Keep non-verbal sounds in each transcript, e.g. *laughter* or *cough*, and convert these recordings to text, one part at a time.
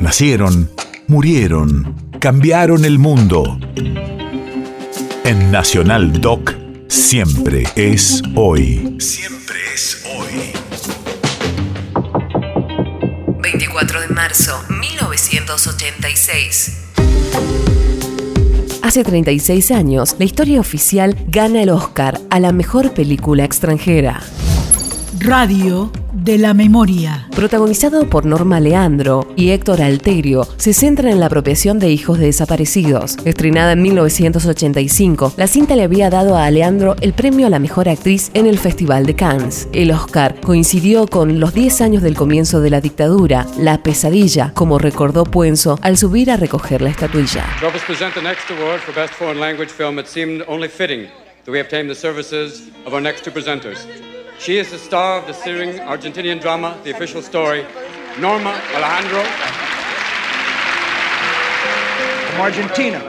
Nacieron, murieron, cambiaron el mundo. En Nacional Doc, siempre es hoy. Siempre es hoy. 24 de marzo, 1986. Hace 36 años, la historia oficial gana el Oscar a la mejor película extranjera. Radio de la Memoria. Protagonizado por Norma Leandro y Héctor Alterio, se centra en la apropiación de hijos de desaparecidos. Estrenada en 1985, la cinta le había dado a Leandro el premio a la mejor actriz en el Festival de Cannes. El Oscar coincidió con los 10 años del comienzo de la dictadura, la pesadilla, como recordó Puenzo al subir a recoger la estatuilla. She is the star of the searing Argentinian drama, The Official Story, Norma Alejandro. From Argentina,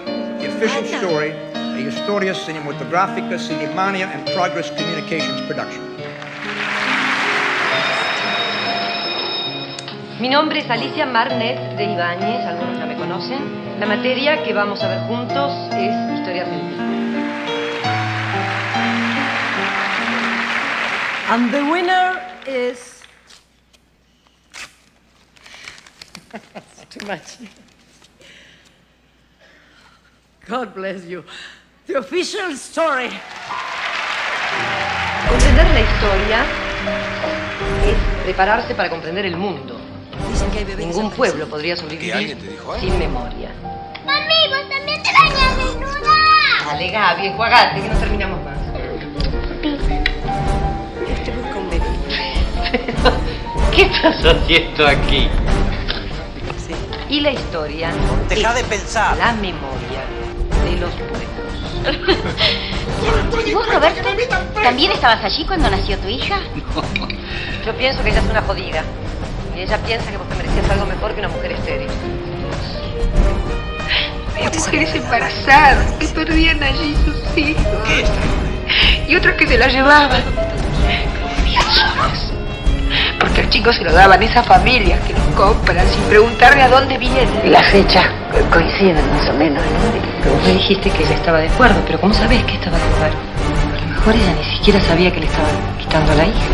The Official Story, a Historia Cinematográfica, Cinemania and Progress Communications production. Mi nombre es Alicia Marnet de Ibáñez, algunos ya me conocen. La materia que vamos a ver juntos es Historia Argentina. And the winner is. too much. God bless you. The official story. Comprender la historia es prepararse para comprender el mundo. Ningún pueblo podría sobrevivir sin memoria. Mami, vos también te bañas desnuda. Dale, Gaby, enjuagate, que no terminamos *laughs* ¿Qué estás haciendo aquí? Y la historia. Deja de pensar. La memoria de los pueblos. *laughs* ¿Y vos, Roberto, también estabas allí cuando nació tu hija? *laughs* Yo pienso que ella es una jodida. Y ella piensa que vos te merecías algo mejor que una mujer estéril. Había mujeres embarazadas que perdían allí sus hijos. Y otras que se las llevaban. Vivían solas. Porque al chico se lo daban esas familias que lo compran sin preguntarle a dónde viene. Las fechas coinciden más o menos, ¿no? Pero vos me dijiste que ella estaba de acuerdo, pero ¿cómo sabés que estaba de acuerdo? A lo mejor ella ni siquiera sabía que le estaban quitando a la hija.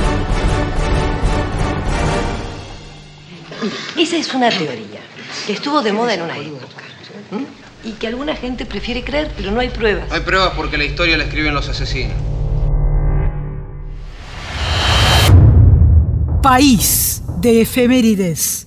Esa es una teoría que estuvo de moda en una época. Y que alguna gente prefiere creer, pero no hay pruebas. No hay pruebas porque la historia la escriben los asesinos. País de efemérides.